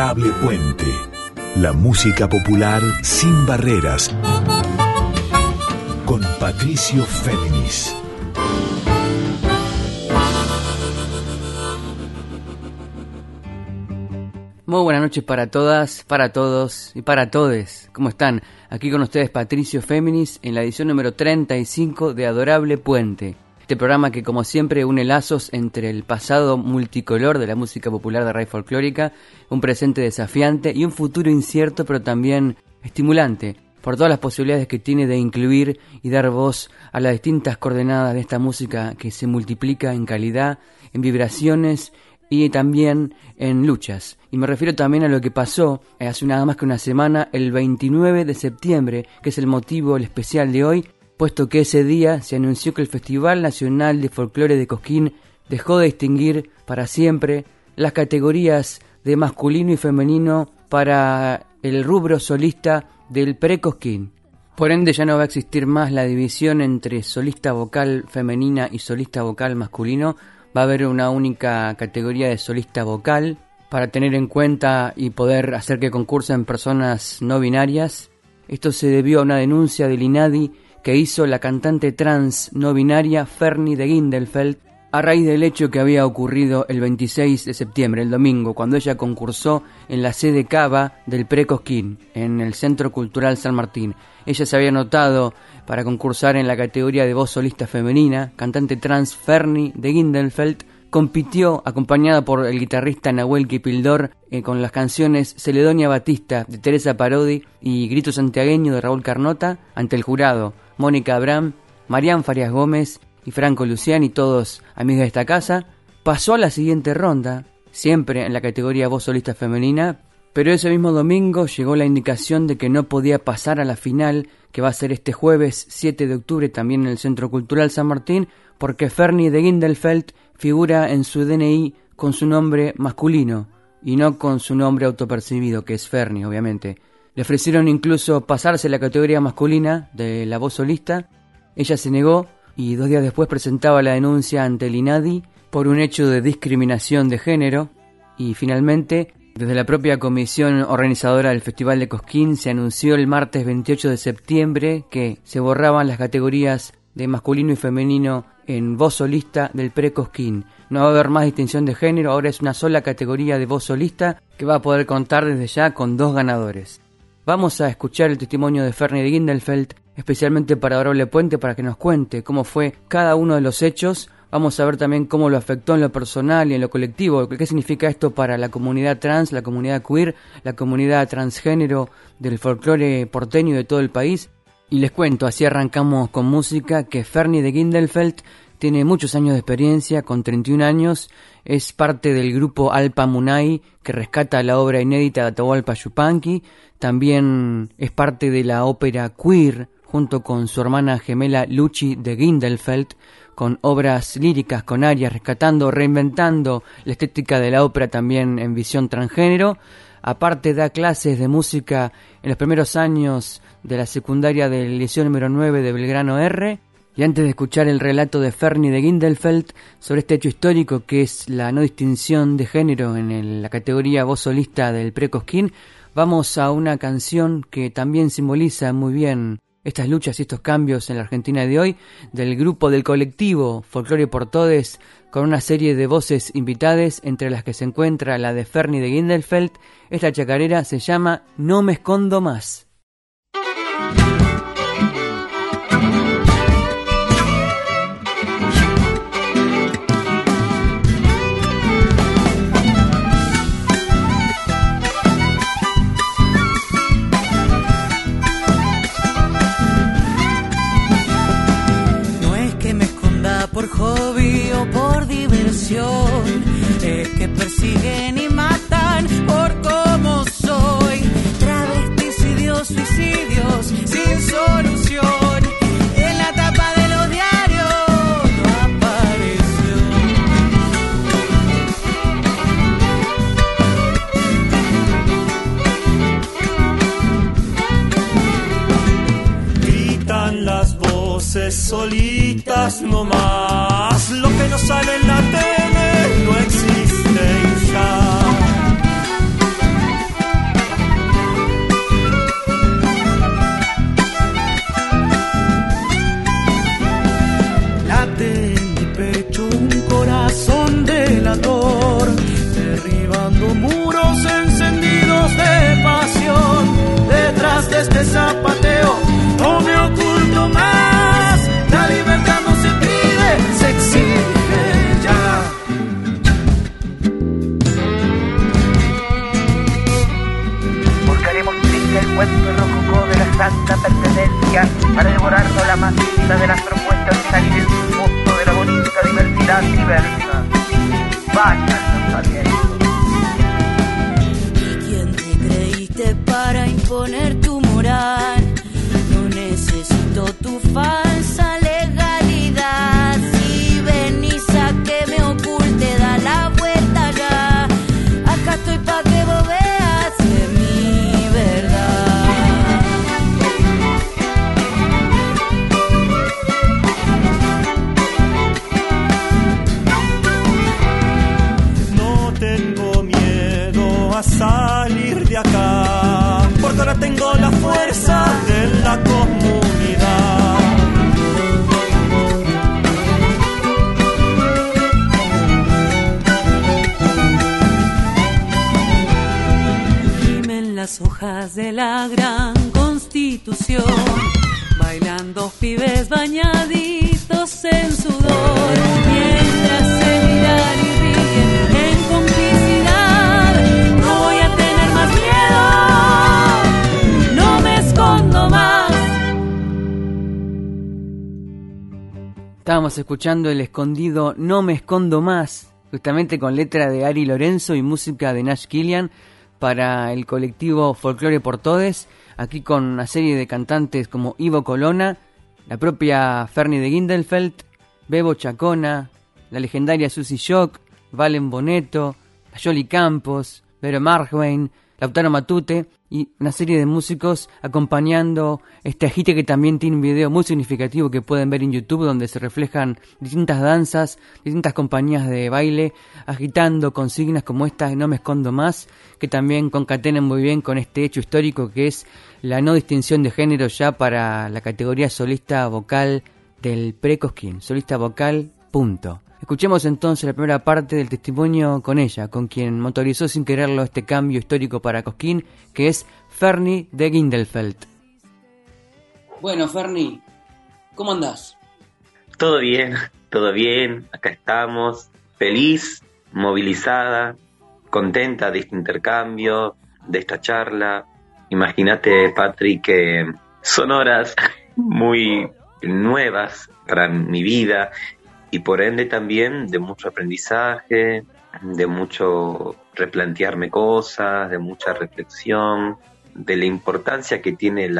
Adorable Puente. La música popular sin barreras. Con Patricio Féminis. Muy buenas noches para todas, para todos y para todes. ¿Cómo están? Aquí con ustedes Patricio Féminis en la edición número 35 de Adorable Puente. Este programa que como siempre une lazos entre el pasado multicolor de la música popular de raíz folclórica, un presente desafiante y un futuro incierto pero también estimulante por todas las posibilidades que tiene de incluir y dar voz a las distintas coordenadas de esta música que se multiplica en calidad, en vibraciones y también en luchas. Y me refiero también a lo que pasó hace nada más que una semana, el 29 de septiembre, que es el motivo, el especial de hoy, puesto que ese día se anunció que el Festival Nacional de Folclore de Cosquín dejó de distinguir para siempre las categorías de masculino y femenino para el rubro solista del pre-Cosquín. Por ende ya no va a existir más la división entre solista vocal femenina y solista vocal masculino, va a haber una única categoría de solista vocal para tener en cuenta y poder hacer que concursen personas no binarias. Esto se debió a una denuncia del INADI que hizo la cantante trans no binaria Fernie de Gindelfeld a raíz del hecho que había ocurrido el 26 de septiembre, el domingo, cuando ella concursó en la sede Cava del Precosquín, en el Centro Cultural San Martín. Ella se había anotado para concursar en la categoría de voz solista femenina, cantante trans Fernie de Gindelfeld, compitió acompañada por el guitarrista Nahuel Kipildor eh, con las canciones Celedonia Batista de Teresa Parodi y Grito Santiagueño de Raúl Carnota ante el jurado Mónica Abraham, Marián Farias Gómez y Franco Luciani, todos amigos de esta casa, pasó a la siguiente ronda, siempre en la categoría voz solista femenina, pero ese mismo domingo llegó la indicación de que no podía pasar a la final, que va a ser este jueves 7 de octubre también en el Centro Cultural San Martín, porque Fernie de Gindelfeld figura en su DNI con su nombre masculino y no con su nombre autopercibido, que es Fernie, obviamente. Le ofrecieron incluso pasarse la categoría masculina de la voz solista. Ella se negó y dos días después presentaba la denuncia ante el INADI por un hecho de discriminación de género. Y finalmente, desde la propia comisión organizadora del Festival de Cosquín se anunció el martes 28 de septiembre que se borraban las categorías de masculino y femenino en voz solista del pre-Cosquín. No va a haber más distinción de género, ahora es una sola categoría de voz solista que va a poder contar desde ya con dos ganadores. Vamos a escuchar el testimonio de Fernie de Gindelfeld, especialmente para Adorable Puente, para que nos cuente cómo fue cada uno de los hechos. Vamos a ver también cómo lo afectó en lo personal y en lo colectivo, qué significa esto para la comunidad trans, la comunidad queer, la comunidad transgénero del folclore porteño de todo el país. Y les cuento, así arrancamos con música, que Fernie de Gindelfeld tiene muchos años de experiencia, con 31 años, es parte del grupo Alpa Munay, que rescata la obra inédita de Atahualpa Yupanqui, también es parte de la ópera Queer, junto con su hermana gemela Luchi de Gindelfeld, con obras líricas, con arias, rescatando, reinventando la estética de la ópera también en visión transgénero. Aparte da clases de música en los primeros años de la secundaria del liceo número 9 de Belgrano R. Y antes de escuchar el relato de Fernie de Gindelfeld sobre este hecho histórico que es la no distinción de género en la categoría voz solista del Precosquín, vamos a una canción que también simboliza muy bien estas luchas y estos cambios en la Argentina de hoy, del grupo del colectivo Folklore por Todes, con una serie de voces invitadas, entre las que se encuentra la de Fernie de Gindelfeld. Esta chacarera se llama No me escondo más. Es que persiguen y matan por cómo soy. Travestis y Dios, suicidios sin solución. En la tapa de los diarios no apareció. Gritan las voces solitas nomás, lo que no sale en la tele tristeza escuchando El Escondido No Me Escondo Más, justamente con letra de Ari Lorenzo y música de Nash Killian para el colectivo Folklore por Todes, aquí con una serie de cantantes como Ivo Colonna, la propia Fernie de Gindelfeld, Bebo Chacona, la legendaria Susie Shock, Valen Boneto, Yoli Campos, Vero Marjwein, Lautaro Matute y una serie de músicos acompañando este agite que también tiene un video muy significativo que pueden ver en YouTube donde se reflejan distintas danzas, distintas compañías de baile agitando consignas como esta No me escondo más, que también concatenan muy bien con este hecho histórico que es la no distinción de género ya para la categoría solista vocal del pre-Cosquín, solista vocal punto. Escuchemos entonces la primera parte del testimonio con ella, con quien motorizó sin quererlo este cambio histórico para Cosquín, que es Fernie de Gindelfeld. Bueno, Fernie, ¿cómo andás? Todo bien, todo bien, acá estamos, feliz, movilizada, contenta de este intercambio, de esta charla. Imagínate, Patrick, que son horas muy nuevas para mi vida y por ende también de mucho aprendizaje, de mucho replantearme cosas, de mucha reflexión, de la importancia que tiene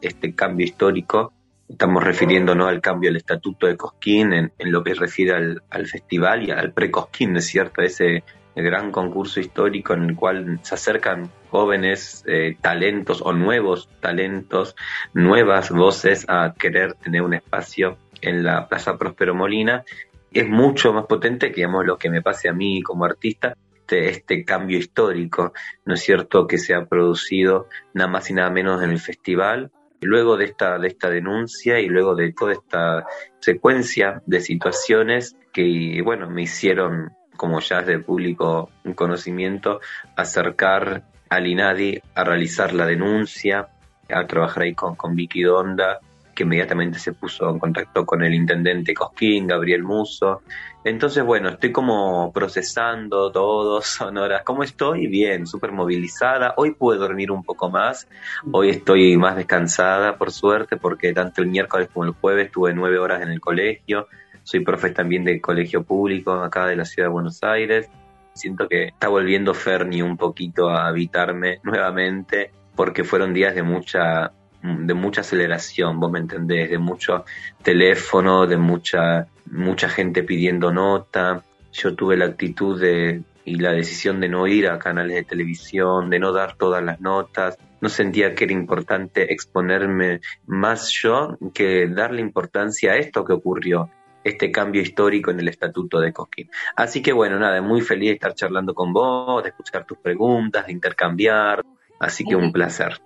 este cambio histórico. Estamos refiriéndonos al cambio del estatuto de Cosquín en, en lo que refiere al, al festival y al pre-Cosquín, ¿no es cierto? Ese gran concurso histórico en el cual se acercan jóvenes eh, talentos o nuevos talentos, nuevas voces a querer tener un espacio en la Plaza Próspero Molina. Es mucho más potente que lo que me pase a mí como artista, este, este cambio histórico, ¿no es cierto?, que se ha producido nada más y nada menos en el festival, luego de esta, de esta denuncia y luego de toda esta secuencia de situaciones que, bueno, me hicieron, como ya es de público conocimiento, acercar al INADI a realizar la denuncia, a trabajar ahí con, con Vicky Donda, que inmediatamente se puso en contacto con el intendente Cosquín, Gabriel Muso. Entonces, bueno, estoy como procesando todo, son horas. ¿Cómo estoy? Bien, súper movilizada. Hoy pude dormir un poco más. Hoy estoy más descansada, por suerte, porque tanto el miércoles como el jueves estuve nueve horas en el colegio. Soy profe también del colegio público acá de la ciudad de Buenos Aires. Siento que está volviendo Ferni un poquito a habitarme nuevamente, porque fueron días de mucha de mucha aceleración, vos me entendés, de mucho teléfono, de mucha, mucha gente pidiendo nota. Yo tuve la actitud de, y la decisión de no ir a canales de televisión, de no dar todas las notas. No sentía que era importante exponerme más yo que darle importancia a esto que ocurrió, este cambio histórico en el estatuto de Cosquín. Así que bueno, nada, muy feliz de estar charlando con vos, de escuchar tus preguntas, de intercambiar. Así que un placer.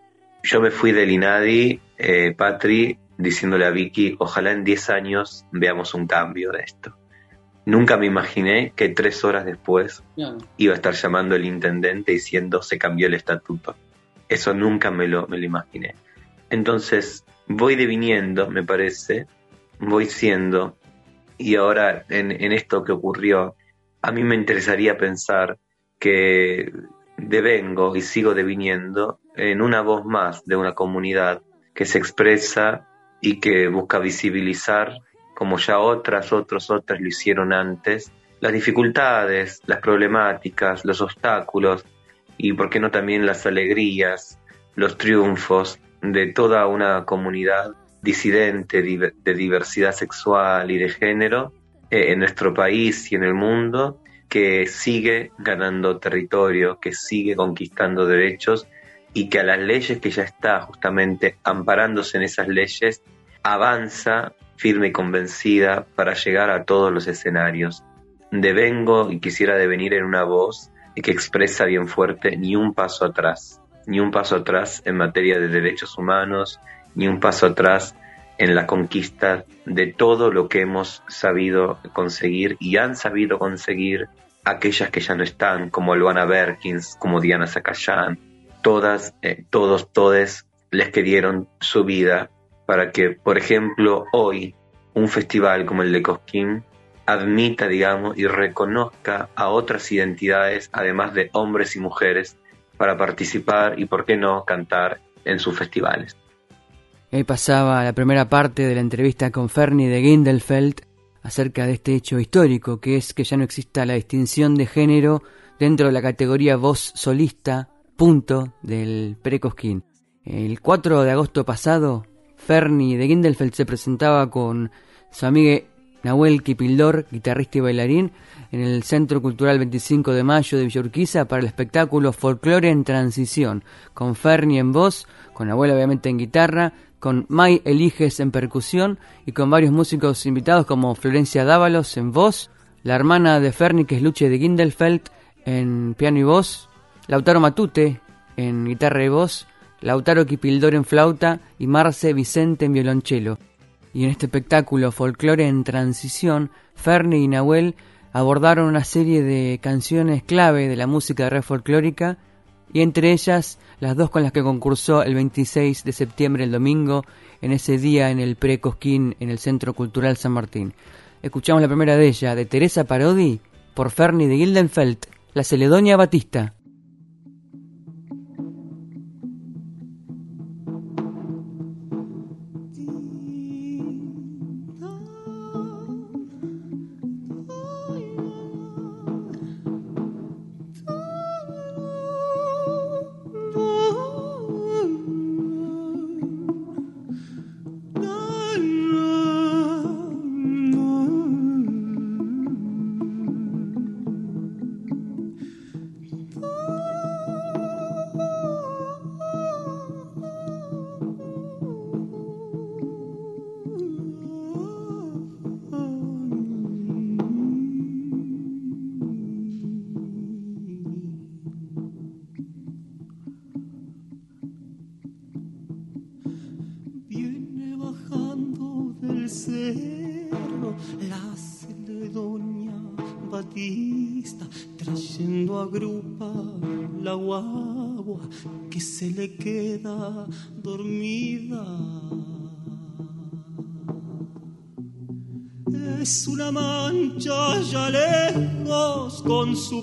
Yo me fui del INADI, eh, Patri, diciéndole a Vicky, ojalá en 10 años veamos un cambio de esto. Nunca me imaginé que tres horas después iba a estar llamando el intendente diciendo se cambió el estatuto. Eso nunca me lo, me lo imaginé. Entonces, voy deviniendo, me parece, voy siendo, y ahora en, en esto que ocurrió, a mí me interesaría pensar que devengo y sigo deviniendo en una voz más de una comunidad que se expresa y que busca visibilizar como ya otras, otros, otras lo hicieron antes, las dificultades, las problemáticas, los obstáculos y, por qué no, también las alegrías, los triunfos de toda una comunidad disidente de diversidad sexual y de género eh, en nuestro país y en el mundo que sigue ganando territorio, que sigue conquistando derechos y que a las leyes que ya está justamente amparándose en esas leyes avanza firme y convencida para llegar a todos los escenarios. Devengo y quisiera devenir en una voz que expresa bien fuerte ni un paso atrás, ni un paso atrás en materia de derechos humanos, ni un paso atrás en la conquista de todo lo que hemos sabido conseguir y han sabido conseguir aquellas que ya no están, como Luana Berkins, como Diana Zacayán, todas, eh, todos, todes les que dieron su vida para que, por ejemplo, hoy un festival como el de Cosquín admita, digamos, y reconozca a otras identidades, además de hombres y mujeres, para participar y, por qué no, cantar en sus festivales. Ahí pasaba la primera parte de la entrevista con Fernie de Gindelfeld acerca de este hecho histórico, que es que ya no exista la distinción de género dentro de la categoría voz solista, punto, del Precosquín. El 4 de agosto pasado, Fernie de Gindelfeld se presentaba con su amiga Nahuel Kipildor, guitarrista y bailarín, en el Centro Cultural 25 de Mayo de Villorquiza para el espectáculo Folklore en Transición, con Fernie en voz, con Nahuel obviamente en guitarra, con Mai Eliges en percusión y con varios músicos invitados como Florencia Dávalos en voz, la hermana de Fernie que es Luche de Gindelfeld en piano y voz, Lautaro Matute en guitarra y voz, Lautaro Kipildor en flauta y Marce Vicente en violonchelo. Y en este espectáculo Folclore en Transición, Fernie y Nahuel abordaron una serie de canciones clave de la música de red folclórica y entre ellas las dos con las que concursó el 26 de septiembre, el domingo, en ese día en el Pre-Cosquín en el Centro Cultural San Martín. Escuchamos la primera de ellas, de Teresa Parodi, por Fernie de Gildenfeld, La Celedonia Batista.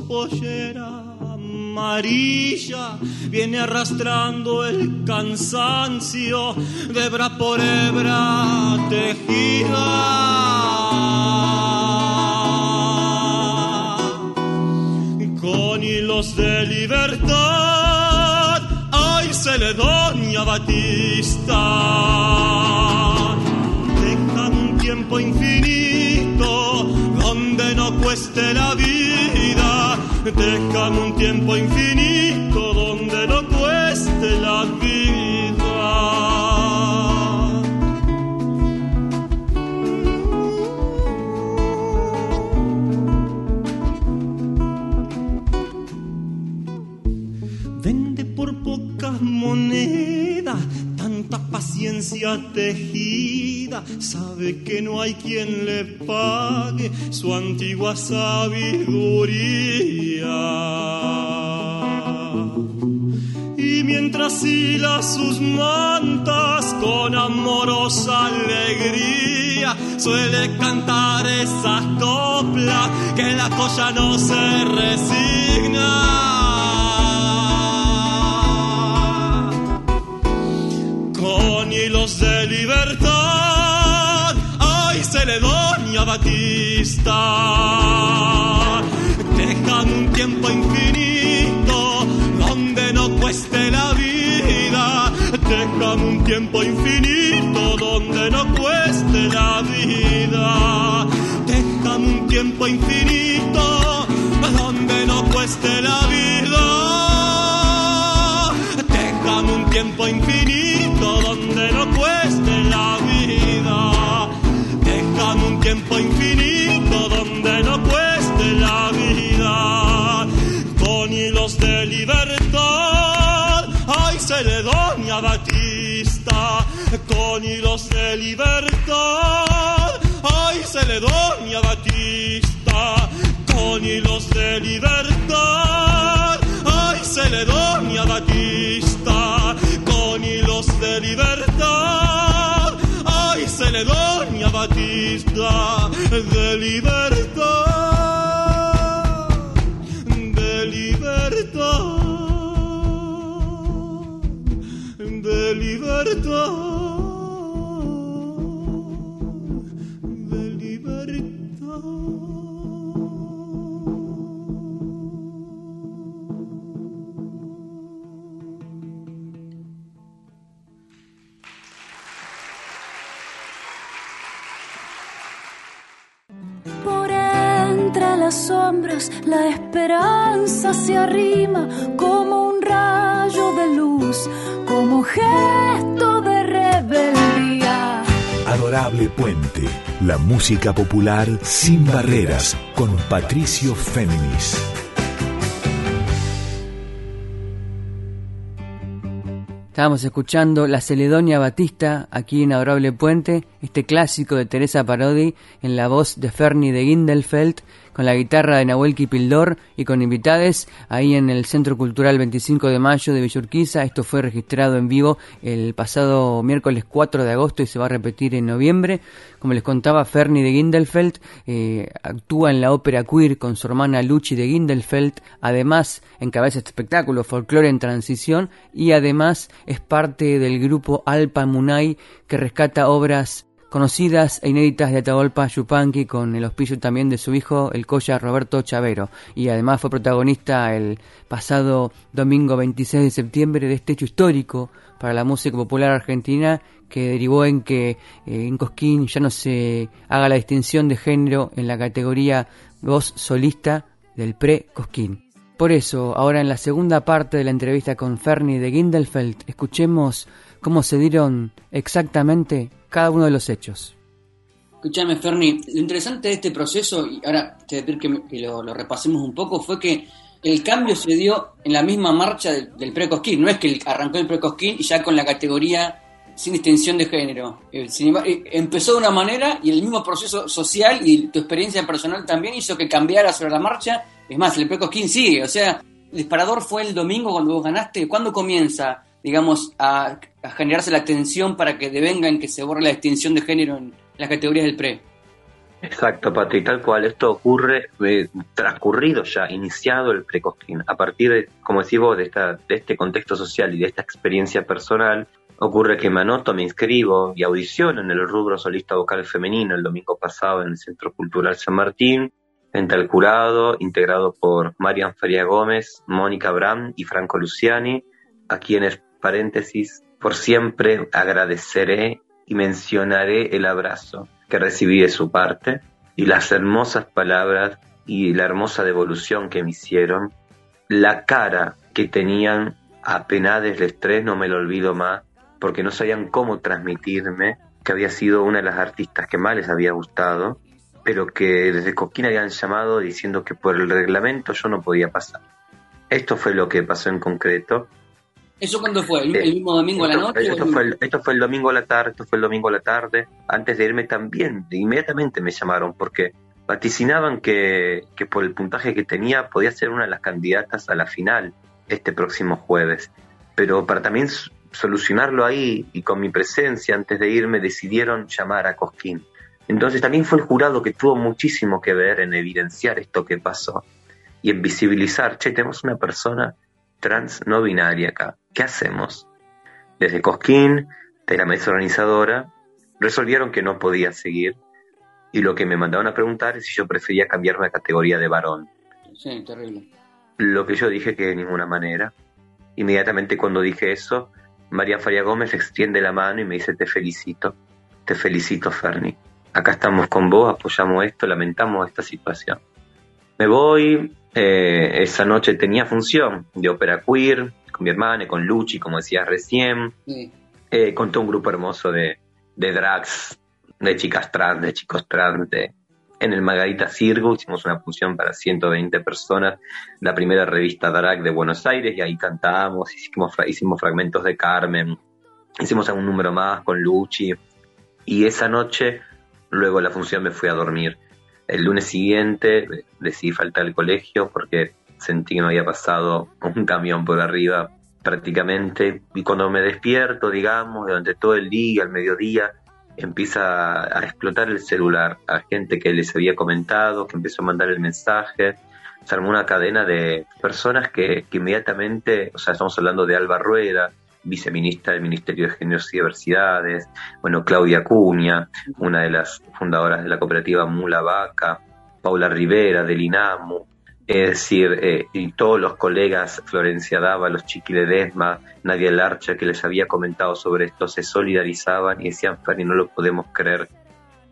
Pollera amarilla, viene arrastrando el cansancio de hebra por hebra tejida. Con hilos de libertad Doña Batista. Deja un tiempo infinito donde no cueste la vida. Deja un tiempo infinito donde no cueste la vida. moneda, tanta paciencia tejida, sabe que no hay quien le pague su antigua sabiduría. Y mientras hila sus mantas con amorosa alegría, suele cantar esa copla que la joya no se resigna. Batista. Déjame un tiempo infinito donde no cueste la vida. Déjame un tiempo infinito donde no cueste la vida. Déjame un tiempo infinito donde no cueste la vida. Déjame un tiempo infinito Hilos de libertad, ay Celedonia Batista. Con hilos de libertad, ay Celedonia Batista. Con hilos de libertad, ay Celedonia Batista. De libertad, de libertad, de libertad, entre las sombras la esperanza se arrima como un rayo de luz, como gesto de rebeldía. Adorable Puente, la música popular sin barreras, con Patricio Féminis. Estábamos escuchando La Celedonia Batista aquí en Adorable Puente, este clásico de Teresa Parodi en la voz de Fernie de Gindelfeld, con la guitarra de Nahuel Kipildor y con invitades ahí en el Centro Cultural 25 de Mayo de Villurquiza. Esto fue registrado en vivo el pasado miércoles 4 de agosto y se va a repetir en noviembre. Como les contaba, Fernie de Gindelfeld eh, actúa en la ópera queer con su hermana Luchi de Gindelfeld. Además, encabeza este espectáculo Folklore en Transición y además es parte del grupo Alpa Munay que rescata obras conocidas e inéditas de Atahualpa Yupanqui con el auspicio también de su hijo, el Coya Roberto Chavero. Y además fue protagonista el pasado domingo 26 de septiembre de este hecho histórico para la música popular argentina que derivó en que eh, en Cosquín ya no se haga la distinción de género en la categoría voz solista del pre-Cosquín. Por eso, ahora en la segunda parte de la entrevista con Fernie de Gindelfeld, escuchemos cómo se dieron exactamente cada uno de los hechos. Escúchame, Fernie, lo interesante de este proceso, y ahora te voy a pedir que, lo, repasemos un poco, fue que el cambio se dio en la misma marcha del, del pre-Cosquín. No es que arrancó el pre-Cosquín y ya con la categoría sin distinción de género. Sin eh, empezó de una manera y el mismo proceso social y tu experiencia personal también hizo que cambiara sobre la marcha. Es más, el pre-Cosquín sigue. O sea, el disparador fue el domingo cuando vos ganaste. ¿Cuándo comienza, digamos, a, a generarse la tensión para que devenga en que se borre la distinción de género en las categorías del pre? Exacto, Pati, tal cual. Esto ocurre eh, transcurrido ya, iniciado el precosquín. A partir de, como decís vos, de, esta, de este contexto social y de esta experiencia personal, ocurre que me anoto, me inscribo y audiciono en el rubro solista vocal femenino el domingo pasado en el Centro Cultural San Martín, frente al jurado, integrado por Marian Feria Gómez, Mónica Bram y Franco Luciani, a quienes, por siempre agradeceré y mencionaré el abrazo que recibí de su parte y las hermosas palabras y la hermosa devolución que me hicieron. La cara que tenían apenades el estrés no me lo olvido más porque no sabían cómo transmitirme que había sido una de las artistas que más les había gustado, pero que desde Coquín habían llamado diciendo que por el reglamento yo no podía pasar. Esto fue lo que pasó en concreto. ¿Eso cuándo fue? ¿El, el mismo domingo a la noche? Esto fue, el, esto fue el domingo a la tarde, esto fue el domingo a la tarde. Antes de irme también, inmediatamente me llamaron porque vaticinaban que, que por el puntaje que tenía podía ser una de las candidatas a la final este próximo jueves. Pero para también solucionarlo ahí y con mi presencia antes de irme decidieron llamar a Cosquín. Entonces también fue el jurado que tuvo muchísimo que ver en evidenciar esto que pasó y en visibilizar, che, tenemos una persona trans no binaria acá. ¿Qué hacemos? Desde Cosquín, de la mesa organizadora, resolvieron que no podía seguir y lo que me mandaron a preguntar es si yo prefería cambiarme a categoría de varón. Sí, terrible. Lo que yo dije que de ninguna manera. Inmediatamente cuando dije eso, María Faria Gómez extiende la mano y me dice te felicito, te felicito Ferni. Acá estamos con vos, apoyamos esto, lamentamos esta situación. Me voy, eh, esa noche tenía función de ópera queer, con mi hermana, con Luchi, como decías recién. Sí. Eh, conté un grupo hermoso de, de drags, de chicas trans, de chicos trans, de, en el Margarita Circo, hicimos una función para 120 personas, la primera revista drag de Buenos Aires, y ahí cantábamos, hicimos, hicimos fragmentos de Carmen, hicimos algún número más con Luchi, y esa noche, luego de la función me fui a dormir. El lunes siguiente decidí faltar al colegio porque sentí que me había pasado un camión por arriba prácticamente, y cuando me despierto, digamos, durante todo el día, al mediodía, empieza a explotar el celular a gente que les había comentado, que empezó a mandar el mensaje. Se armó una cadena de personas que, que inmediatamente, o sea, estamos hablando de Alba Rueda, viceministra del Ministerio de Géneros y Diversidades, bueno, Claudia Cuña, una de las fundadoras de la cooperativa Mula Vaca, Paula Rivera del INAMU, es decir, eh, y todos los colegas, Florencia Dávalos, Chiqui Ledesma, Nadia Larcha, que les había comentado sobre esto, se solidarizaban y decían, Fanny, no lo podemos creer.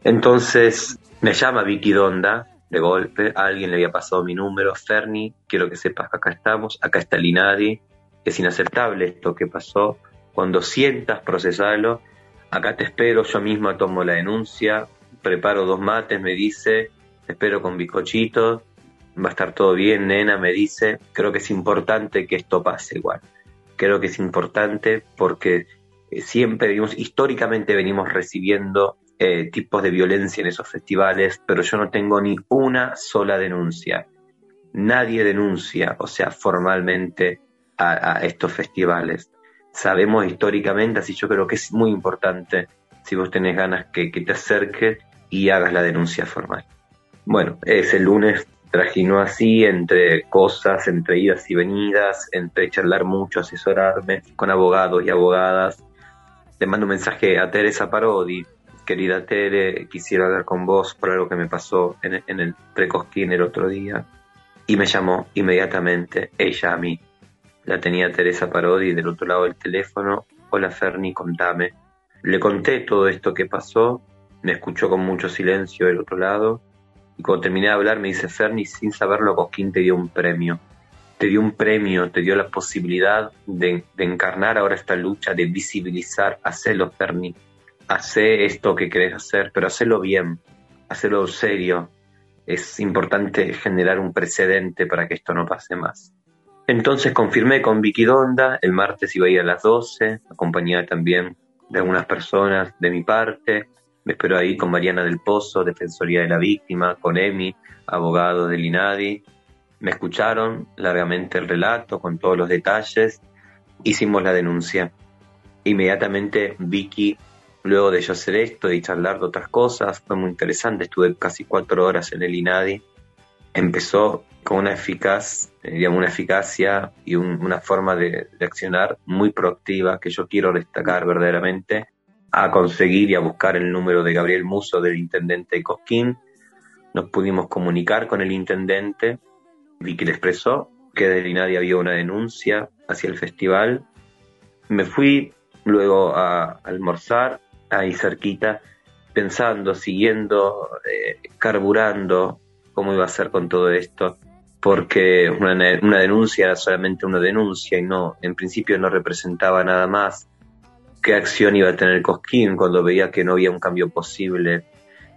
Entonces me llama Vicky Donda, de golpe, alguien le había pasado mi número, Ferni, quiero que sepas que acá estamos, acá está el INADI, es inaceptable esto que pasó, cuando sientas, procesalo, acá te espero, yo misma tomo la denuncia, preparo dos mates, me dice, te espero con bizcochitos, va a estar todo bien, nena, me dice, creo que es importante que esto pase igual. Creo que es importante porque eh, siempre, digamos, históricamente venimos recibiendo eh, tipos de violencia en esos festivales, pero yo no tengo ni una sola denuncia. Nadie denuncia, o sea, formalmente a, estos festivales. Sabemos históricamente, así yo creo que es muy importante, si vos tenés ganas, que, que te acerques y hagas la denuncia formal. Bueno, ese lunes trajinó así entre cosas, entre idas y venidas, entre charlar mucho, asesorarme con abogados y abogadas. Le mando un mensaje a Teresa Parodi, querida Tere, quisiera hablar con vos por algo que me pasó en, en el precosquín el otro día. Y me llamó inmediatamente ella a mí. La tenía Teresa Parodi del otro lado del teléfono. Hola Ferni, contame. Le conté todo esto que pasó, me escuchó con mucho silencio del otro lado y cuando terminé de hablar me dice, Ferni, sin saberlo, Cosquín te dio un premio. Te dio un premio, te dio la posibilidad de, encarnar ahora esta lucha, de visibilizar, hacelo, Ferni. Hacé esto que querés hacer, pero hacelo bien, hacelo serio. Es importante generar un precedente para que esto no pase más. Entonces confirmé con Vicky Donda, el martes iba a ir a las 12, acompañada también de algunas personas de mi parte, me espero ahí con Mariana del Pozo, Defensoría de la Víctima, con Emi, abogado del INADI. Me escucharon largamente el relato con todos los detalles. Hicimos la denuncia. Inmediatamente Vicky, luego de yo hacer esto y charlar de otras cosas, fue muy interesante. Estuve casi cuatro horas en el INADI. Empezó con una eficaz, digamos, una eficacia y un- una forma de, de accionar muy proactiva que yo quiero destacar verdaderamente a conseguir y a buscar el número de Gabriel Muso, del intendente de Cosquín. Nos pudimos comunicar con el intendente. Vicky le expresó que del INADI había una denuncia hacia el festival. Me fui luego a almorzar ahí cerquita, pensando, siguiendo, eh, carburando cómo iba a ser con todo esto, porque una, una denuncia era solamente una denuncia y no, en principio no representaba nada más qué acción iba a tener Cosquín cuando veía que no había un cambio posible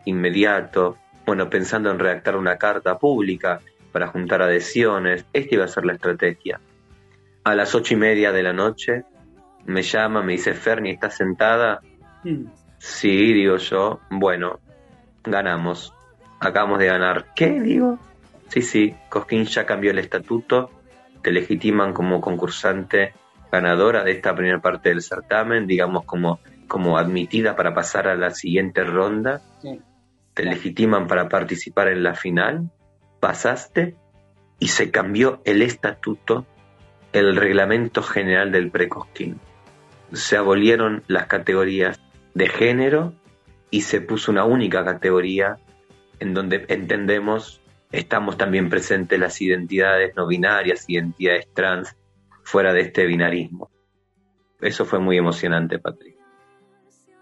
inmediato. Bueno, pensando en redactar una carta pública para juntar adhesiones, esta iba a ser la estrategia. A las ocho y media de la noche me llama, me dice, Ferni, ¿estás sentada? Sí, digo yo, bueno, ganamos, acabamos de ganar. ¿Qué? Digo, sí, sí, Cosquín ya cambió el estatuto, te legitiman como concursante ganadora de esta primera parte del certamen, digamos como, como admitida para pasar a la siguiente ronda, Sí. te legitiman para participar en la final, pasaste y se cambió el estatuto, el reglamento general del precosquín. Se abolieron las categorías de género y se puso una única categoría en donde entendemos, estamos también presentes las identidades no binarias, identidades trans, fuera de este binarismo. Eso fue muy emocionante, Patrick.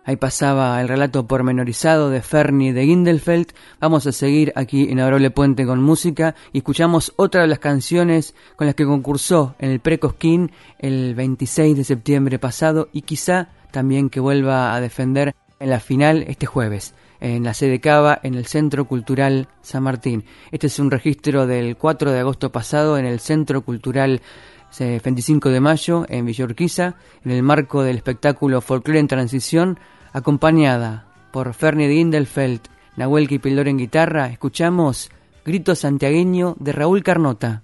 Ahí pasaba el relato pormenorizado de Fernie de Gindelfeld. Vamos a seguir aquí en Adorable Puente con música y escuchamos otra de las canciones con las que concursó en el Precosquín el 26 de septiembre pasado y quizá también que vuelva a defender en la final este jueves en la sede Cava en el Centro Cultural San Martín. Este es un registro del 4 de agosto pasado en el Centro Cultural 25 de mayo en Villorquiza, en el marco del espectáculo Folklore en Transición, acompañada por Fernie Gindelfeld, Nahuel Kipildor en guitarra, escuchamos Grito Santiagueño de Raúl Carnota.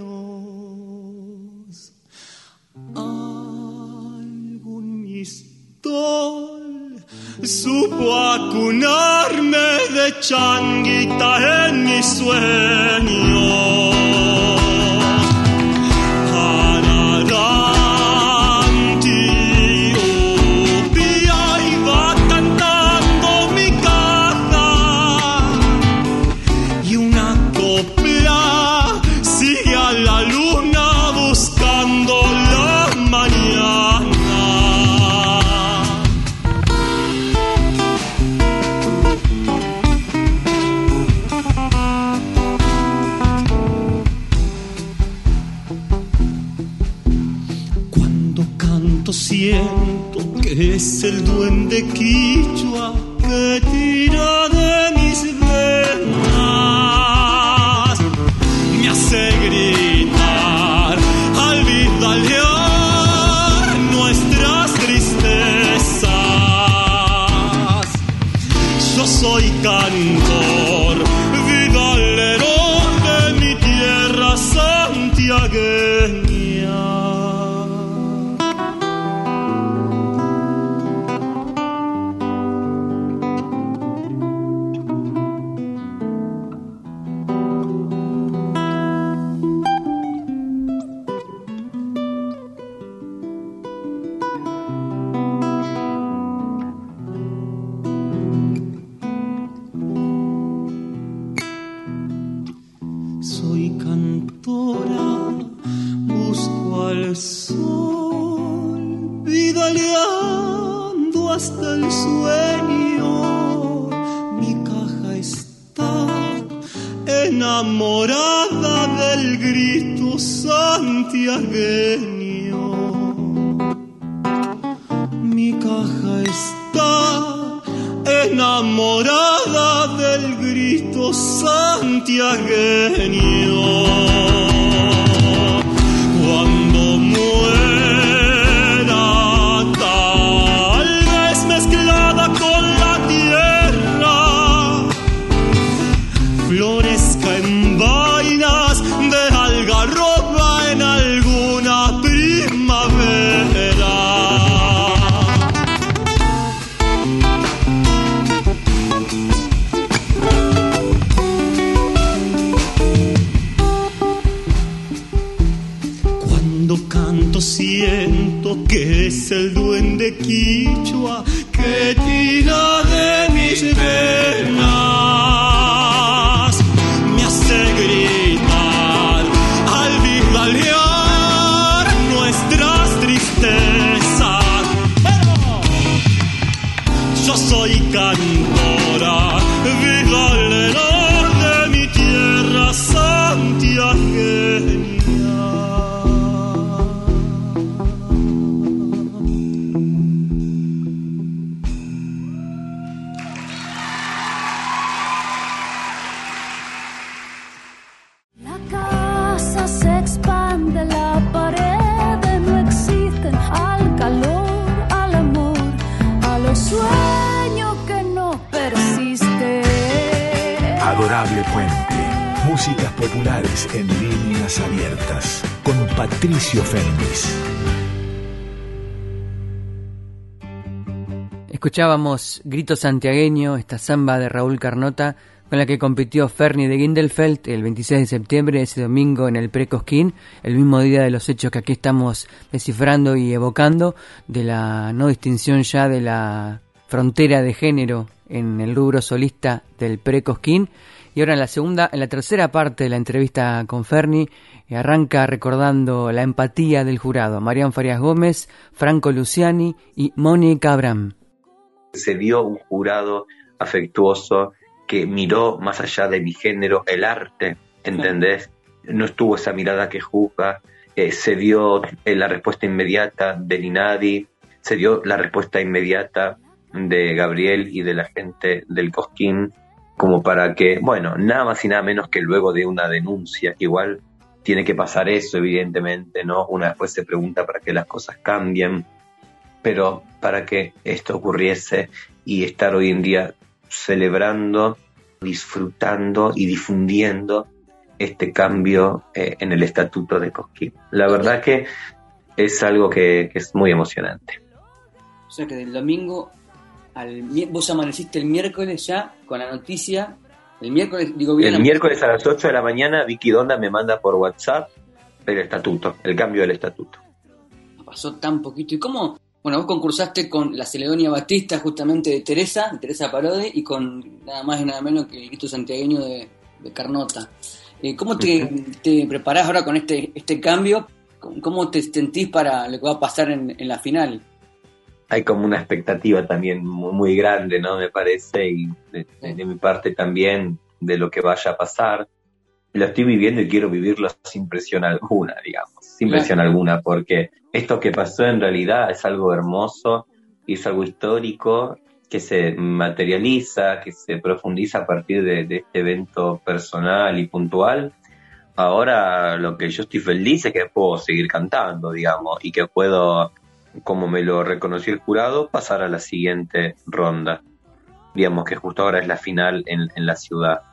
supo acunarme de changuita en mi sueño. Tierra. Escuchábamos Grito Santiagueño, esta samba de Raúl Carnota, con la que compitió Fernie de Gindelfeld el 26 de septiembre, ese domingo en el Precosquín, el mismo día de los hechos que aquí estamos descifrando y evocando, de la no distinción ya de la frontera de género en el rubro solista del Precosquín. Y ahora en la segunda, en la tercera parte de la entrevista con Ferni, eh, arranca recordando la empatía del jurado, Marián Farias Gómez, Franco Luciani y Mónica Abram. Se vio un jurado afectuoso que miró más allá de mi género el arte, ¿entendés? No estuvo esa mirada que juzga, eh, se dio eh, la respuesta inmediata de Ninadi, se dio la respuesta inmediata de Gabriel y de la gente del Cosquín, como para que, bueno, nada más y nada menos que luego de una denuncia, igual tiene que pasar eso, evidentemente, ¿no? Una después se pregunta para que las cosas cambien, pero para que esto ocurriese y estar hoy en día celebrando, disfrutando y difundiendo este cambio eh, en el estatuto de Cosquín. La verdad que es algo que, es muy emocionante. O sea que del domingo al vos amaneciste el miércoles ya con la noticia. El miércoles, digo bien. El miércoles a las 8 de la mañana, Vicky Donda me manda por WhatsApp el estatuto, el cambio del estatuto. Pasó tan poquito. ¿Y cómo, bueno, vos concursaste con la Celedonia Batista, justamente de Teresa, Teresa Parodi, y con nada más y nada menos que el Cristo Santiagueño de, Carnota. Eh, ¿Cómo te, preparás ahora con este, este cambio? ¿Cómo te sentís para lo que va a pasar en, la final? Hay como una expectativa también muy, grande, ¿no? Me parece, y de, mi parte también de lo que vaya a pasar. Lo estoy viviendo y quiero vivirlo sin presión alguna, digamos, sin presión alguna, porque esto que pasó en realidad es algo hermoso y es algo histórico que se materializa, que se profundiza a partir de, este evento personal y puntual. Ahora lo que yo estoy feliz es que puedo seguir cantando, digamos, y que puedo, como me lo reconoció el jurado, pasar a la siguiente ronda. Digamos que justo ahora es la final en, en la ciudad.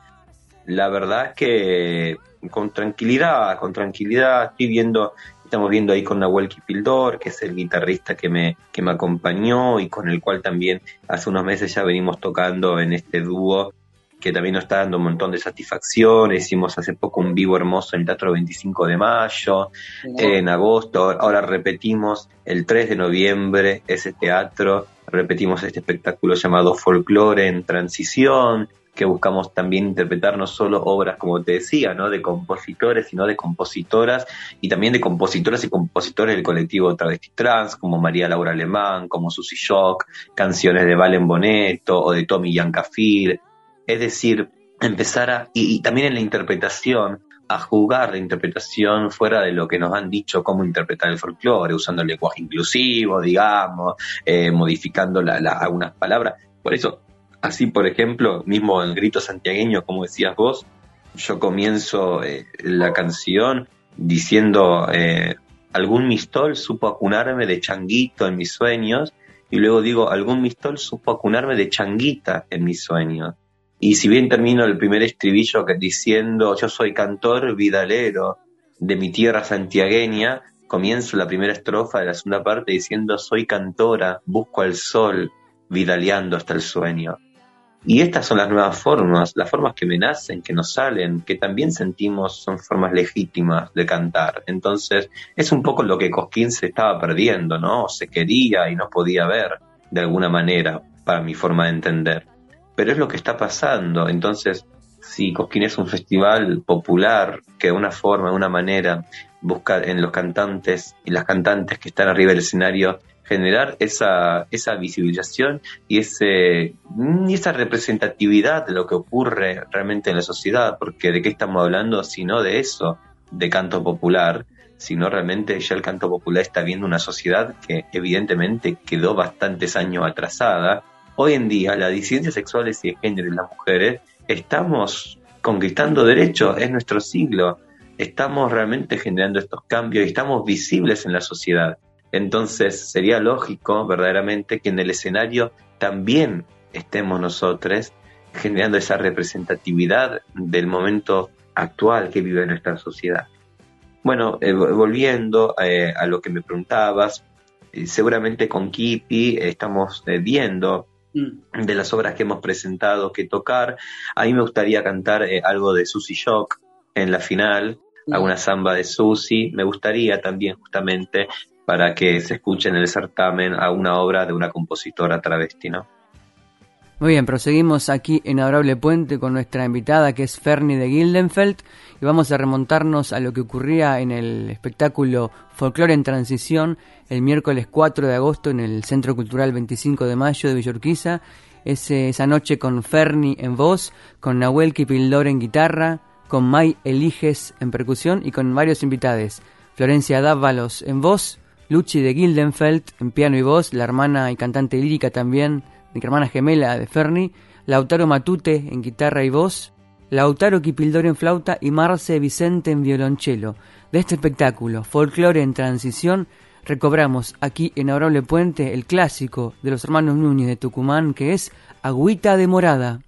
La verdad es que con tranquilidad, con tranquilidad estoy viendo Estamos viendo ahí con Nahuel Kipildor, que es el guitarrista que me, que me acompañó y con el cual también hace unos meses ya venimos tocando en este dúo que también nos está dando un montón de satisfacción. Hicimos hace poco un vivo hermoso en el Teatro 25 de Mayo, en agosto. Ahora repetimos el 3 de noviembre ese teatro, repetimos este espectáculo llamado Folklore en Transición que buscamos también interpretar no solo obras, como te decía, ¿no? de compositores, sino de compositoras y también de compositoras y compositores del colectivo Travesti Trans, como María Laura Alemán, como Susy Shock, canciones de Valen Boneto o de Tommy Yancafir. Es decir, empezar a, y, también en la interpretación, a jugar la interpretación fuera de lo que nos han dicho cómo interpretar el folclore, usando el lenguaje inclusivo, digamos, eh, modificando algunas palabras. Por eso Así, por ejemplo, mismo el grito santiagueño, como decías vos, yo comienzo eh, la canción diciendo, eh, algún mistol supo acunarme de changuito en mis sueños, y luego digo, algún mistol supo acunarme de changuita en mis sueños. Y si bien termino el primer estribillo diciendo, yo soy cantor vidalero de mi tierra santiagueña, comienzo la primera estrofa de la segunda parte diciendo, soy cantora, busco al sol, vidaleando hasta el sueño. Y estas son las nuevas formas, las formas que me nacen, que nos salen, que también sentimos son formas legítimas de cantar. Entonces, es un poco lo que Cosquín se estaba perdiendo, ¿no? Se quería y no podía ver de alguna manera, para mi forma de entender. Pero es lo que está pasando. Entonces, si Cosquín es un festival popular que de una forma, de una manera, busca en los cantantes y las cantantes que están arriba del escenario generar esa, esa visibilización y, ese, y esa representatividad de lo que ocurre realmente en la sociedad, porque de qué estamos hablando si no de eso, de canto popular, sino realmente ya el canto popular está viendo una sociedad que evidentemente quedó bastantes años atrasada. Hoy en día las disidencias sexuales y de género y las mujeres estamos conquistando derechos, es nuestro siglo, estamos realmente generando estos cambios y estamos visibles en la sociedad. Entonces sería lógico verdaderamente que en el escenario también estemos nosotros generando esa representatividad del momento actual que vive nuestra sociedad. Bueno, eh, volviendo eh, a lo que me preguntabas, eh, seguramente con Kipi estamos viendo mm. de las obras que hemos presentado que tocar. A mí me gustaría cantar algo de Susie Shock en la final, mm. alguna samba de Susie. Me gustaría también justamente para que se escuche en el certamen a una obra de una compositora travesti, ¿no? Muy bien, proseguimos aquí en Adorable Puente con nuestra invitada que es Fernie de Gildenfeld y vamos a remontarnos a lo que ocurría en el espectáculo Folklore en Transición el miércoles 4 de agosto en el Centro Cultural 25 de Mayo de Villorquiza. esa noche con Fernie en voz, con Nahuel Kipildor en guitarra, con May Eliges en percusión y con varios invitados. Florencia Dávalos en voz, Luchi de Gildenfeld en piano y voz, la hermana y cantante lírica también mi hermana gemela de Ferni, Lautaro Matute en guitarra y voz, Lautaro Kipildor en flauta y Marce Vicente en violonchelo. De este espectáculo, Folklore en Transición, recobramos aquí en Aurable Puente el clásico de los hermanos Núñez de Tucumán que es Agüita de Morada.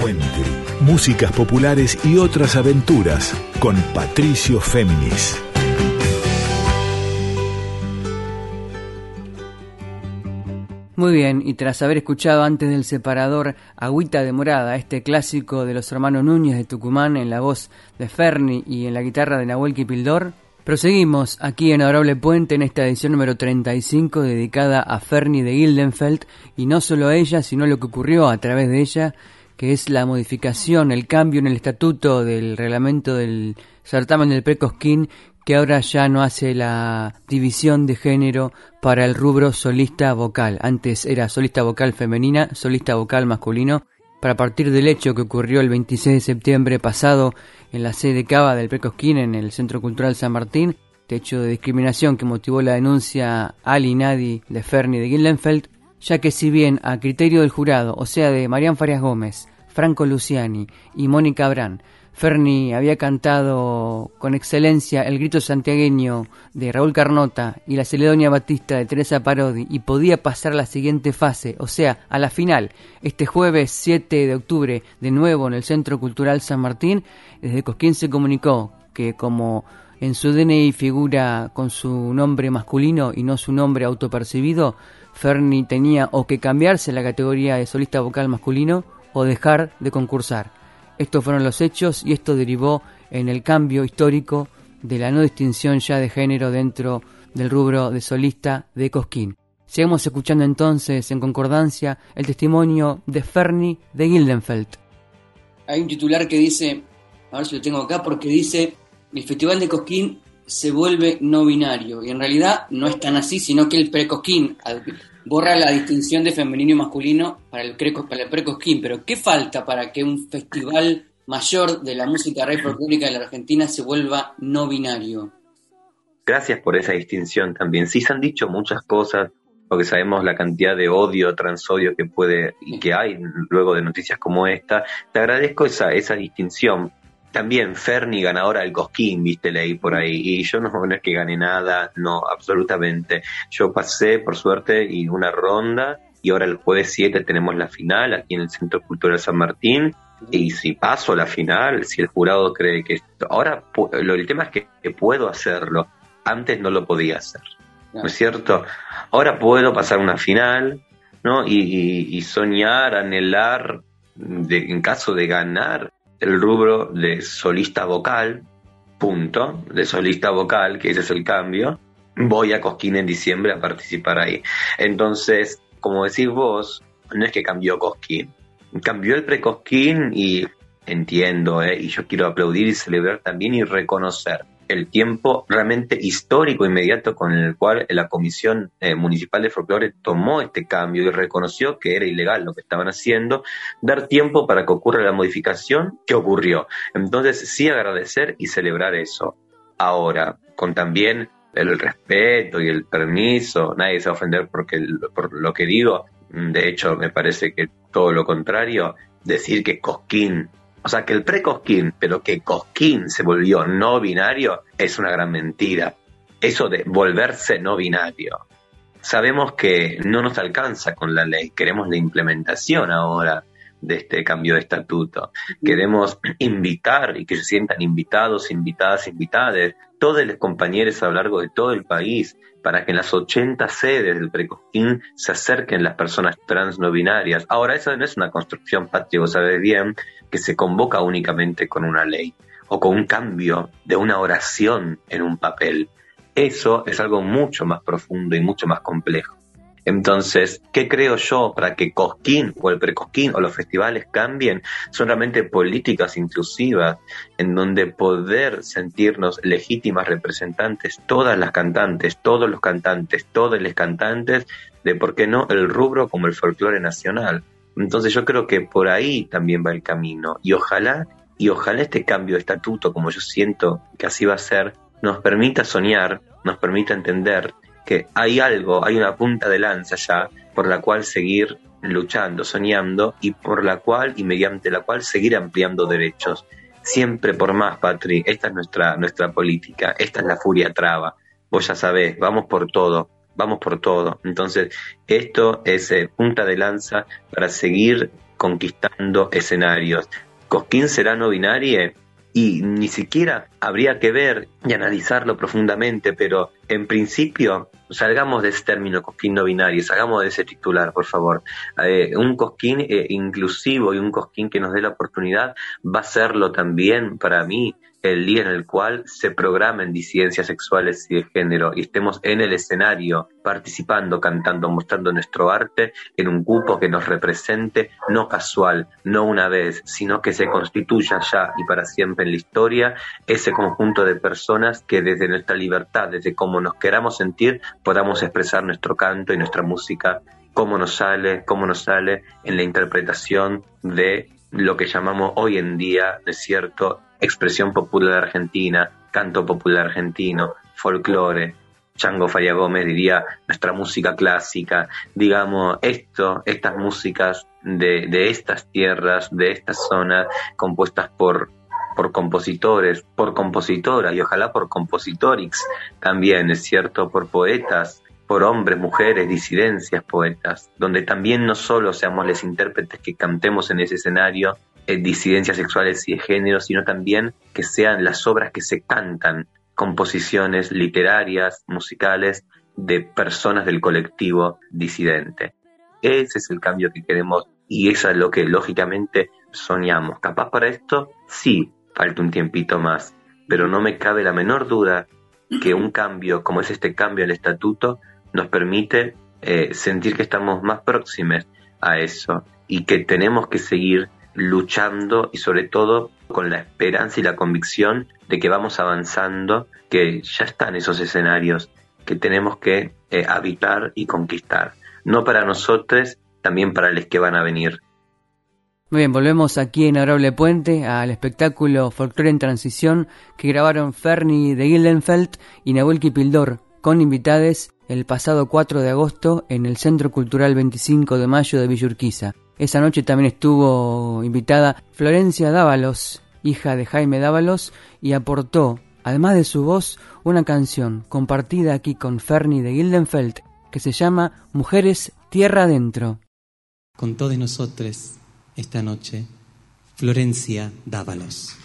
Puente. Músicas populares y otras aventuras con Patricio Féminis. Muy bien, y tras haber escuchado antes del separador Agüita de Morada, este clásico de los hermanos Núñez de Tucumán en la voz de Ferni y en la guitarra de Nahuel Kipildor, proseguimos aquí en Adorable Puente en esta edición número 35 dedicada a Ferni de Gildenfeld y no solo a ella, sino lo que ocurrió a través de ella, que es la modificación, el cambio en el estatuto del reglamento del certamen del Precosquín que ahora ya no hace la división de género para el rubro solista vocal. Antes era solista vocal femenina, solista vocal masculino. Para partir del hecho que ocurrió el 26 de septiembre pasado en la sede Cava del Precosquín en el Centro Cultural San Martín, de hecho de discriminación que motivó la denuncia Ali Nadi de Ferni de Gildenfeld, ya que si bien a criterio del jurado, o sea de Marián Farias Gómez, Franco Luciani y Mónica Brán, Ferni había cantado con excelencia el grito santiagueño de Raúl Carnota y la Celedonia Batista de Teresa Parodi y podía pasar a la siguiente fase, o sea, a la final, este jueves 7 de octubre, de nuevo en el Centro Cultural San Martín, desde Cosquín se comunicó que como en su DNI figura con su nombre masculino y no su nombre autopercibido, Ferni tenía o que cambiarse la categoría de solista vocal masculino o dejar de concursar. Estos fueron los hechos y esto derivó en el cambio histórico de la no distinción ya de género dentro del rubro de solista de Cosquín. Seguimos escuchando entonces en concordancia el testimonio de Ferni de Gildenfeld. Hay un titular que dice, a ver si lo tengo acá, porque dice, el Festival de Cosquín se vuelve no binario. Y en realidad no es tan así, sino que el precosquín borra la distinción de femenino y masculino para el, para el precosquín. Pero ¿qué falta para que un festival mayor de la música rey folclórica de la Argentina se vuelva no binario? Gracias por esa distinción también. Sí se han dicho muchas cosas, porque sabemos la cantidad de odio, transodio que puede y que hay luego de noticias como esta. Te agradezco esa, esa distinción también Ferni ganadora del Cosquín, viste, leí por ahí, y yo no, no es que gane nada, no, absolutamente. Yo pasé, por suerte, y una ronda, y ahora el jueves 7 tenemos la final aquí en el Centro Cultural San Martín, y si paso la final, si el jurado cree que... Ahora, lo, el tema es que, puedo hacerlo, antes no lo podía hacer, ¿no es cierto? Ahora puedo pasar una final, ¿no? Y, soñar, anhelar, en caso de ganar, el rubro de solista vocal, punto, de solista vocal, que ese es el cambio, voy a Cosquín en diciembre a participar ahí. Entonces, como decís vos, no es que cambió Cosquín, cambió el pre-Cosquín y entiendo, ¿eh? y yo quiero aplaudir y celebrar también y reconocer el tiempo realmente histórico inmediato con el cual la Comisión eh, Municipal de Folclore tomó este cambio y reconoció que era ilegal lo que estaban haciendo, dar tiempo para que ocurra la modificación que ocurrió. Entonces sí agradecer y celebrar eso. Ahora, con también el respeto y el permiso, nadie se va a ofender porque, por lo que digo, de hecho me parece que todo lo contrario, decir que Cosquín o sea, que el pre-Cosquín, pero que Cosquín se volvió no binario, es una gran mentira. Eso de volverse no binario. Sabemos que no nos alcanza con la ley, queremos la implementación ahora de este cambio de estatuto. Queremos invitar y que se sientan invitados, invitadas, invitadas, todos los compañeros a lo largo de todo el país, para que en las 80 sedes del Precosquín se acerquen las personas trans no binarias. Ahora, eso no es una construcción patria, vos sabés bien, que se convoca únicamente con una ley o con un cambio de una oración en un papel. Eso es algo mucho más profundo y mucho más complejo. Entonces, ¿qué creo yo para que Cosquín o el Precosquín o los festivales cambien? Son realmente políticas inclusivas en donde poder sentirnos legítimas representantes, todas las cantantes, todos los cantantes, todos los cantantes, de por qué no el rubro como el folclore nacional. Entonces yo creo que por ahí también va el camino. Y ojalá y ojalá este cambio de estatuto, como yo siento que así va a ser, nos permita soñar, nos permita entender que hay algo, hay una punta de lanza ya por la cual seguir luchando, soñando y por la cual y mediante la cual seguir ampliando derechos. Siempre por más, Patri, esta es nuestra, nuestra política, esta es la furia traba. Vos ya sabés, vamos por todo, vamos por todo. Entonces, esto es eh, punta de lanza para seguir conquistando escenarios. Cosquín será no binario y ni siquiera habría que ver y analizarlo profundamente, pero en principio salgamos de ese término cosquín no binario, salgamos de ese titular, por favor. Eh, un cosquín eh, inclusivo y un cosquín que nos dé la oportunidad va a serlo también para mí el día en el cual se programen disidencias sexuales y de género y estemos en el escenario participando, cantando, mostrando nuestro arte en un grupo que nos represente, no casual, no una vez, sino que se constituya ya y para siempre en la historia ese conjunto de personas que desde nuestra libertad, desde cómo nos queramos sentir, podamos expresar nuestro canto y nuestra música, cómo nos sale, cómo nos sale en la interpretación de lo que llamamos hoy en día, ¿no es cierto?, expresión popular argentina, canto popular argentino, folclore, Chango Faria Gómez diría nuestra música clásica, digamos, esto, estas músicas de, de estas tierras, de estas zonas, compuestas por, por compositores, por compositoras y ojalá por compositorix también, es cierto, por poetas, por hombres, mujeres, disidencias, poetas, donde también no solo seamos los intérpretes que cantemos en ese escenario, en disidencias sexuales y de género, sino también que sean las obras que se cantan, composiciones literarias, musicales, de personas del colectivo disidente. Ese es el cambio que queremos y eso es lo que lógicamente soñamos. Capaz para esto sí falta un tiempito más, pero no me cabe la menor duda que un cambio como es este cambio al estatuto nos permite eh, sentir que estamos más próximos a eso y que tenemos que seguir luchando y sobre todo con la esperanza y la convicción de que vamos avanzando, que ya están esos escenarios que tenemos que eh, habitar y conquistar, no para nosotros, también para los que van a venir. Muy bien, volvemos aquí en Adorable Puente al espectáculo Folklore en Transición que grabaron Fernie de Gildenfeld y Nahuel Kipildor con invitades el pasado 4 de agosto en el Centro Cultural 25 de Mayo de Villurquiza. Esa noche también estuvo invitada Florencia Dávalos, hija de Jaime Dávalos, y aportó, además de su voz, una canción compartida aquí con Fernie de Gildenfeld que se llama Mujeres Tierra Adentro. Con todos nosotros esta noche, Florencia Dávalos.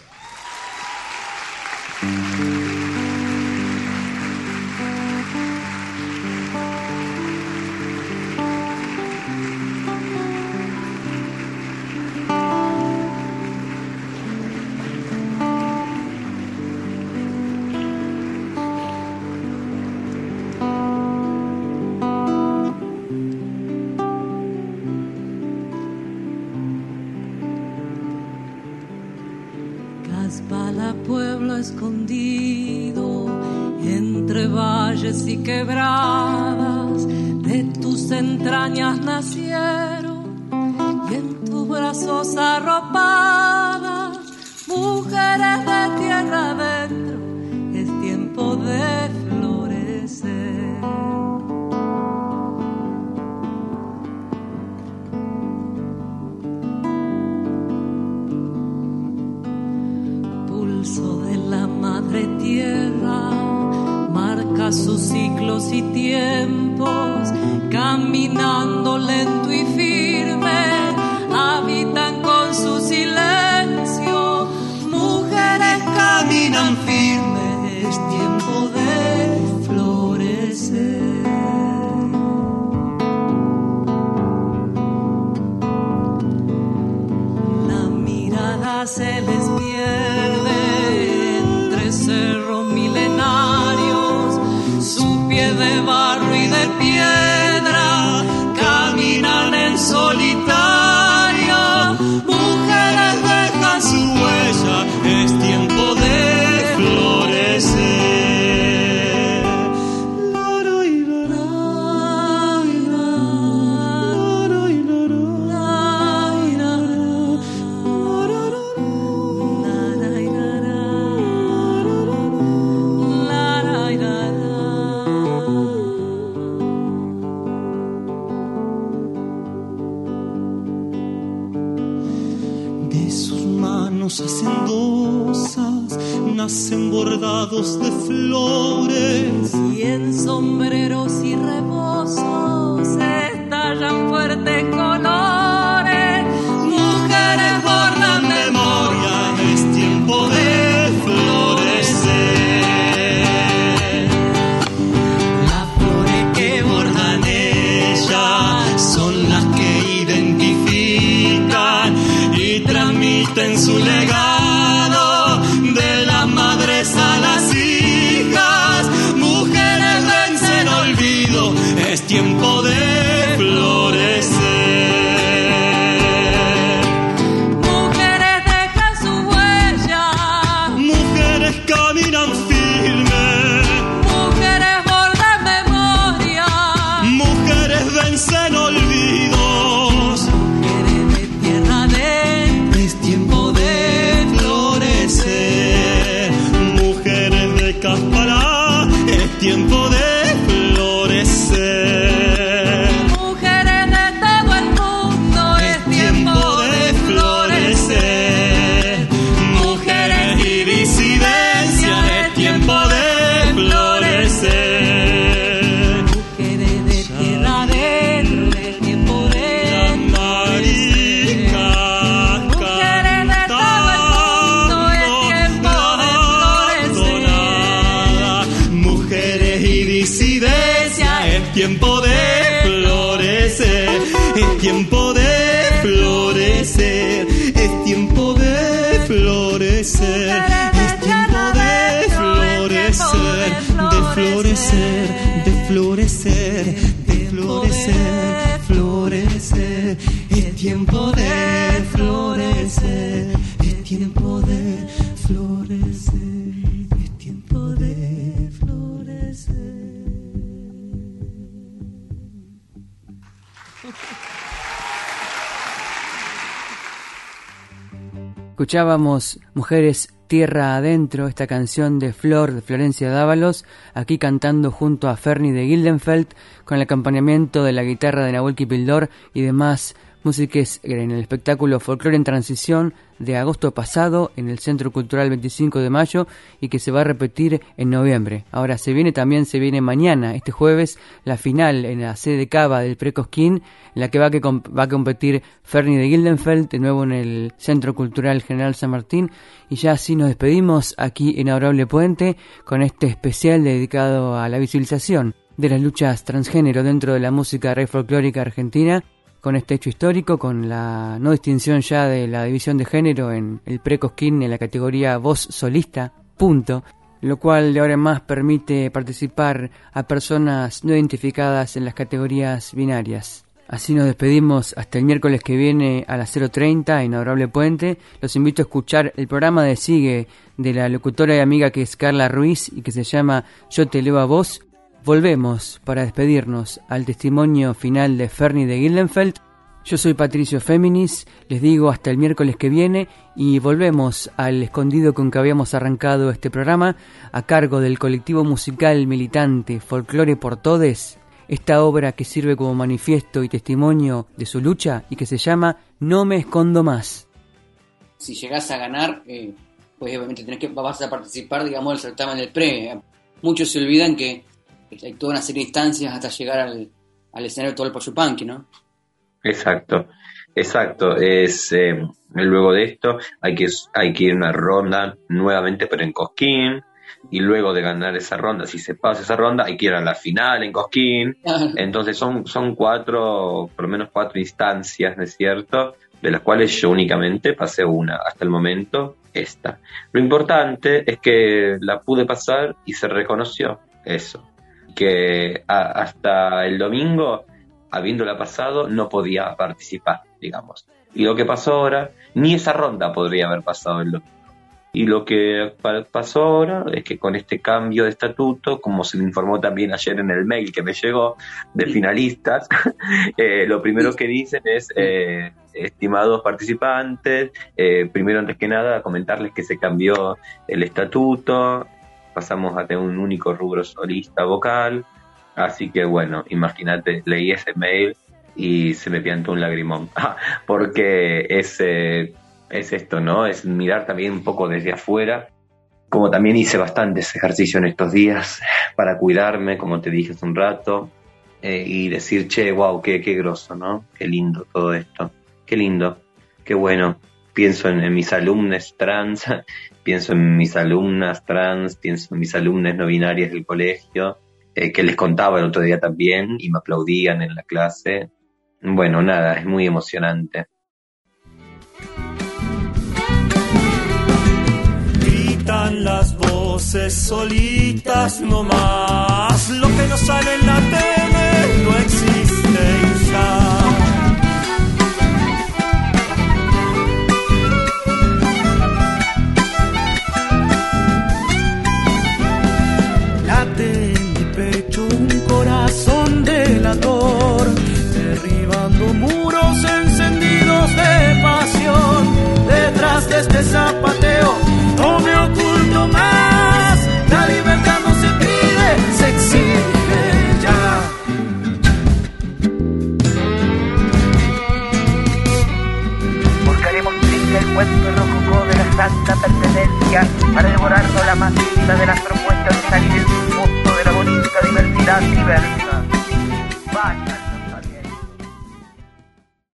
Se les pierde tiempo Escuchábamos Mujeres Tierra Adentro, esta canción de Flor de Florencia Dávalos, aquí cantando junto a Fernie de Gildenfeld, con el acompañamiento de la guitarra de Nahuel Kipildor y demás músicas en el espectáculo Folklore en Transición de agosto pasado en el Centro Cultural 25 de mayo y que se va a repetir en noviembre. Ahora se viene también, se viene mañana, este jueves, la final en la sede Cava del Precosquín, en la que va, a que va a competir Fernie de Gildenfeld, de nuevo en el Centro Cultural General San Martín. Y ya así nos despedimos aquí en Adorable Puente con este especial dedicado a la visualización de las luchas transgénero dentro de la música rey folclórica argentina con este hecho histórico, con la no distinción ya de la división de género en el Precosquín en la categoría voz solista, punto, lo cual de ahora en más permite participar a personas no identificadas en las categorías binarias. Así nos despedimos hasta el miércoles que viene a las 0.30 en Adorable Puente. Los invito a escuchar el programa de Sigue de la locutora y amiga que es Carla Ruiz y que se llama Yo te leo a vos. Volvemos para despedirnos al testimonio final de Fernie de Gildenfeld. Yo soy Patricio Féminis, les digo hasta el miércoles que viene y volvemos al escondido con que habíamos arrancado este programa a cargo del colectivo musical militante Folklore por Todes, esta obra que sirve como manifiesto y testimonio de su lucha y que se llama No me escondo más. Si llegas a ganar, eh, pues obviamente tenés que, vas a participar, digamos, del certamen del pre. Muchos se olvidan que hay toda una serie de instancias hasta llegar al, al escenario todo el Pochupanqui, ¿no? Exacto, exacto. Es eh, luego de esto hay que hay que ir a una ronda nuevamente, pero en Cosquín. Y luego de ganar esa ronda, si se pasa esa ronda, hay que ir a la final en Cosquín. Entonces son, son cuatro, por lo menos cuatro instancias, ¿no es cierto? De las cuales yo únicamente pasé una, hasta el momento esta. Lo importante es que la pude pasar y se reconoció eso. Que a- hasta el domingo, habiéndola pasado, no podía participar, digamos. Y lo que pasó ahora, ni esa ronda podría haber pasado el domingo. Y lo que pa- pasó ahora es que con este cambio de estatuto, como se me informó también ayer en el mail que me llegó de finalistas, eh, lo primero que dicen es, eh, estimados participantes, eh, primero antes que nada comentarles que se cambió el estatuto, pasamos a tener un único rubro solista vocal, así que bueno, imagínate, leí ese mail y se me piantó un lagrimón, porque es... eh, es esto, ¿no? Es mirar también un poco desde afuera. Como también hice bastantes ejercicios en estos días para cuidarme, como te dije hace un rato, eh, y decir, che, wow, qué, qué grosso, ¿no? Qué lindo todo esto. Qué lindo, qué bueno. Pienso en, mis alumnos trans, pienso en mis alumnas trans, pienso en mis alumnas no binarias del colegio, eh, que les contaba el otro día también y me aplaudían en la clase. Bueno, nada, es muy emocionante. Gritan las voces solitas nomás, lo que no sale en la tele no existe ya. Derribando muros encendidos de pasión. Detrás de este zapateo no me oculto más. La libertad no se pide, se exige ya. Buscaremos triste el cuento rococó de la santa pertenencia para devorarnos la más de las propuestas de salir en su de la bonita diversidad diversa.